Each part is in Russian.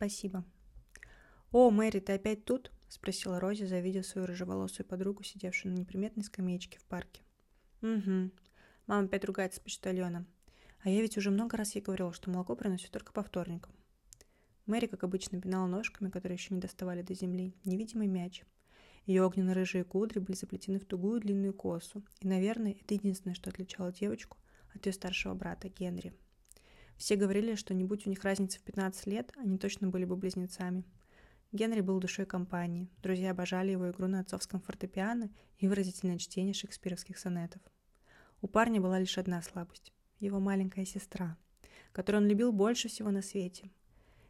Спасибо. «О, Мэри, ты опять тут?» — спросила Рози, завидев свою рыжеволосую подругу, сидевшую на неприметной скамеечке в парке. «Угу. Мама опять ругается с почтальоном. А я ведь уже много раз ей говорила, что молоко приносит только по вторникам». Мэри, как обычно, пинала ножками, которые еще не доставали до земли, невидимый мяч. Ее огненно-рыжие кудри были заплетены в тугую длинную косу, и, наверное, это единственное, что отличало девочку от ее старшего брата Генри. Все говорили, что не будь у них разницы в 15 лет, они точно были бы близнецами. Генри был душой компании, друзья обожали его игру на отцовском фортепиано и выразительное чтение шекспировских сонетов. У парня была лишь одна слабость – его маленькая сестра, которую он любил больше всего на свете.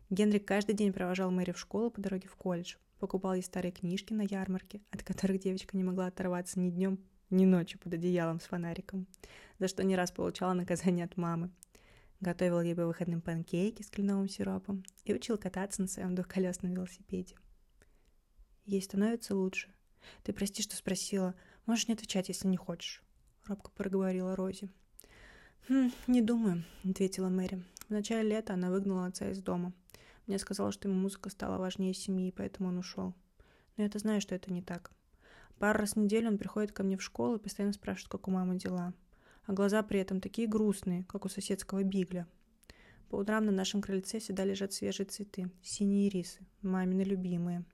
Генри каждый день провожал Мэри в школу по дороге в колледж, покупал ей старые книжки на ярмарке, от которых девочка не могла оторваться ни днем, ни ночью под одеялом с фонариком, за что не раз получала наказание от мамы. Готовил ей по выходным панкейки с кленовым сиропом и учил кататься на своем двухколесном велосипеде. Ей становится лучше. Ты прости, что спросила. Можешь не отвечать, если не хочешь. Робко проговорила Рози. «Хм, не думаю», — ответила Мэри. В начале лета она выгнала отца из дома. Мне сказала, что ему музыка стала важнее семьи, поэтому он ушел. Но я-то знаю, что это не так. Пару раз в неделю он приходит ко мне в школу и постоянно спрашивает, как у мамы дела. А глаза при этом такие грустные, как у соседского бигля. По утрам на нашем крыльце всегда лежат свежие цветы, синие рисы, мамины любимые.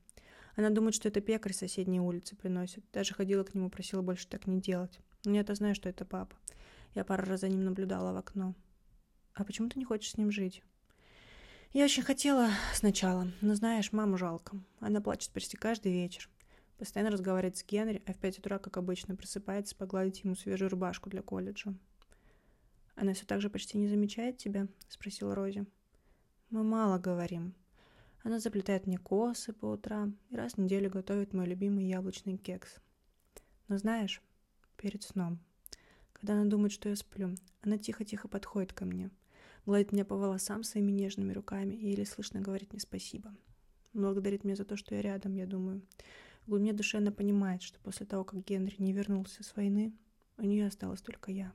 Она думает, что это пекарь с соседней улицы приносит. Даже ходила к нему, просила больше так не делать. Но я-то знаю, что это папа. Я пару раз за ним наблюдала в окно. А почему ты не хочешь с ним жить? Я очень хотела сначала, но знаешь, маму жалко. Она плачет почти каждый вечер. Постоянно разговаривает с Генри, а в пять утра, как обычно, просыпается погладить ему свежую рубашку для колледжа. «Она все так же почти не замечает тебя?» — спросила Рози. «Мы мало говорим. Она заплетает мне косы по утрам и раз в неделю готовит мой любимый яблочный кекс. Но знаешь, перед сном, когда она думает, что я сплю, она тихо-тихо подходит ко мне — гладит меня по волосам своими нежными руками и еле слышно говорит мне спасибо. Благодарит меня за то, что я рядом, я думаю. В глубине души она понимает, что после того, как Генри не вернулся с войны, у нее осталась только я.